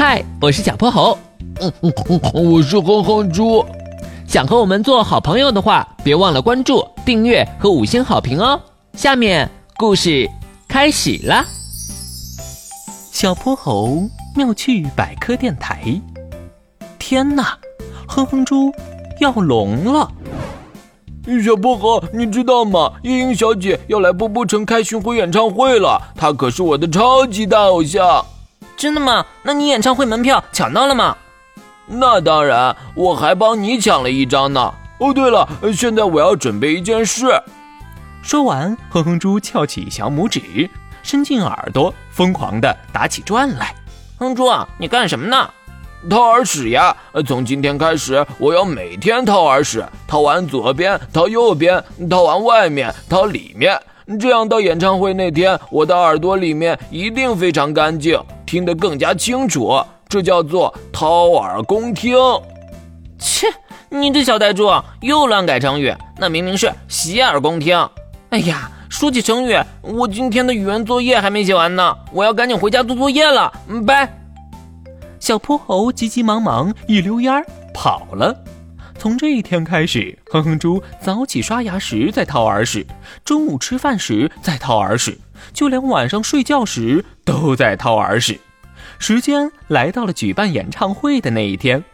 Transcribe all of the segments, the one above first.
嗨，我是小泼猴。嗯嗯嗯，我是哼哼猪。想和我们做好朋友的话，别忘了关注、订阅和五星好评哦。下面故事开始了。小泼猴妙趣百科电台。天哪，哼哼猪要聋了！小泼猴，你知道吗？夜莺小姐要来波波城开巡回演唱会了，她可是我的超级大偶像。真的吗？那你演唱会门票抢到了吗？那当然，我还帮你抢了一张呢。哦，对了，现在我要准备一件事。说完，哼哼猪翘起小拇指，伸进耳朵，疯狂地打起转来。哼猪啊，你干什么呢？掏耳屎呀！从今天开始，我要每天掏耳屎，掏完左边，掏右边，掏完外面，掏里面。这样到演唱会那天，我的耳朵里面一定非常干净，听得更加清楚。这叫做掏耳恭听。切，你这小呆猪又乱改成语，那明明是洗耳恭听。哎呀，说起成语，我今天的语文作业还没写完呢，我要赶紧回家做作业了。嗯，拜。小泼猴急急忙忙一溜烟儿跑了。从这一天开始，哼哼猪早起刷牙时在掏耳屎，中午吃饭时在掏耳屎，就连晚上睡觉时都在掏耳屎。时间来到了举办演唱会的那一天，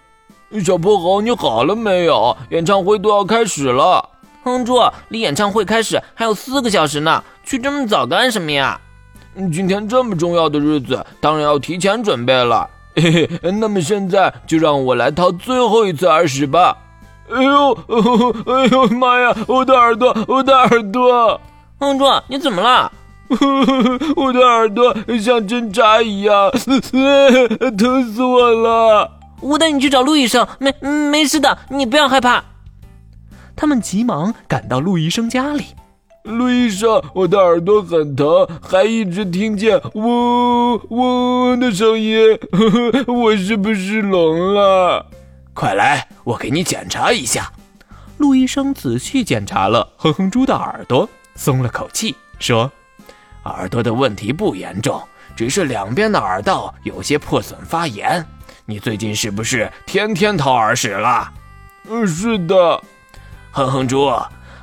小泼猴，你好了没有？演唱会都要开始了。哼哼猪，离演唱会开始还有四个小时呢，去这么早干什么呀？今天这么重要的日子，当然要提前准备了。嘿嘿，那么现在就让我来掏最后一次耳屎吧。哎呦，哎呦妈呀！我的耳朵，我的耳朵！哼猪，你怎么了？我的耳朵像针扎一样，疼死我了！我带你去找陆医生，没没事的，你不要害怕。他们急忙赶到陆医生家里。陆医生，我的耳朵很疼，还一直听见嗡嗡嗡的声音，我是不是聋了？快来，我给你检查一下。陆医生仔细检查了哼哼猪的耳朵，松了口气，说：“耳朵的问题不严重，只是两边的耳道有些破损发炎。你最近是不是天天掏耳屎了？”“嗯，是的。”“哼哼猪，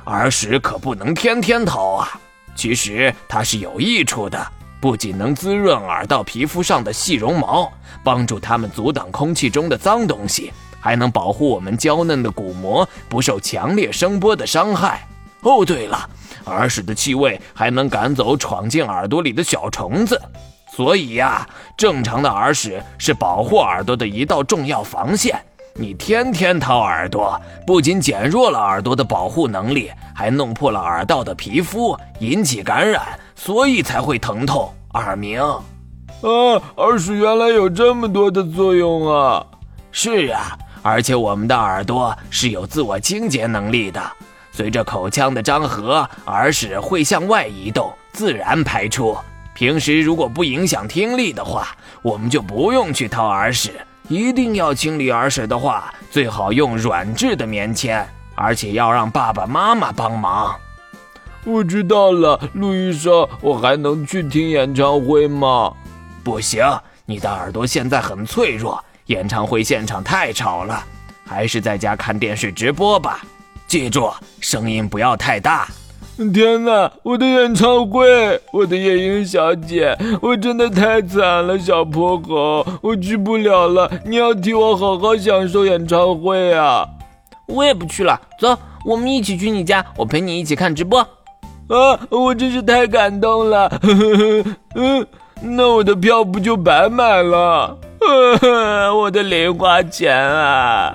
耳屎可不能天天掏啊。其实它是有益处的。”不仅能滋润耳道皮肤上的细绒毛，帮助它们阻挡空气中的脏东西，还能保护我们娇嫩的鼓膜不受强烈声波的伤害。哦，对了，耳屎的气味还能赶走闯进耳朵里的小虫子。所以呀，正常的耳屎是保护耳朵的一道重要防线。你天天掏耳朵，不仅减弱了耳朵的保护能力，还弄破了耳道的皮肤，引起感染。所以才会疼痛耳鸣，啊！耳屎原来有这么多的作用啊！是啊，而且我们的耳朵是有自我清洁能力的，随着口腔的张合，耳屎会向外移动，自然排出。平时如果不影响听力的话，我们就不用去掏耳屎。一定要清理耳屎的话，最好用软质的棉签，而且要让爸爸妈妈帮忙。我知道了，路医生，我还能去听演唱会吗？不行，你的耳朵现在很脆弱，演唱会现场太吵了，还是在家看电视直播吧。记住，声音不要太大。天哪，我的演唱会，我的夜莺小姐，我真的太惨了，小泼猴，我去不了了。你要替我好好享受演唱会啊！我也不去了，走，我们一起去你家，我陪你一起看直播。啊！我真是太感动了，呵呵呵嗯，那我的票不就白买了？我的零花钱啊！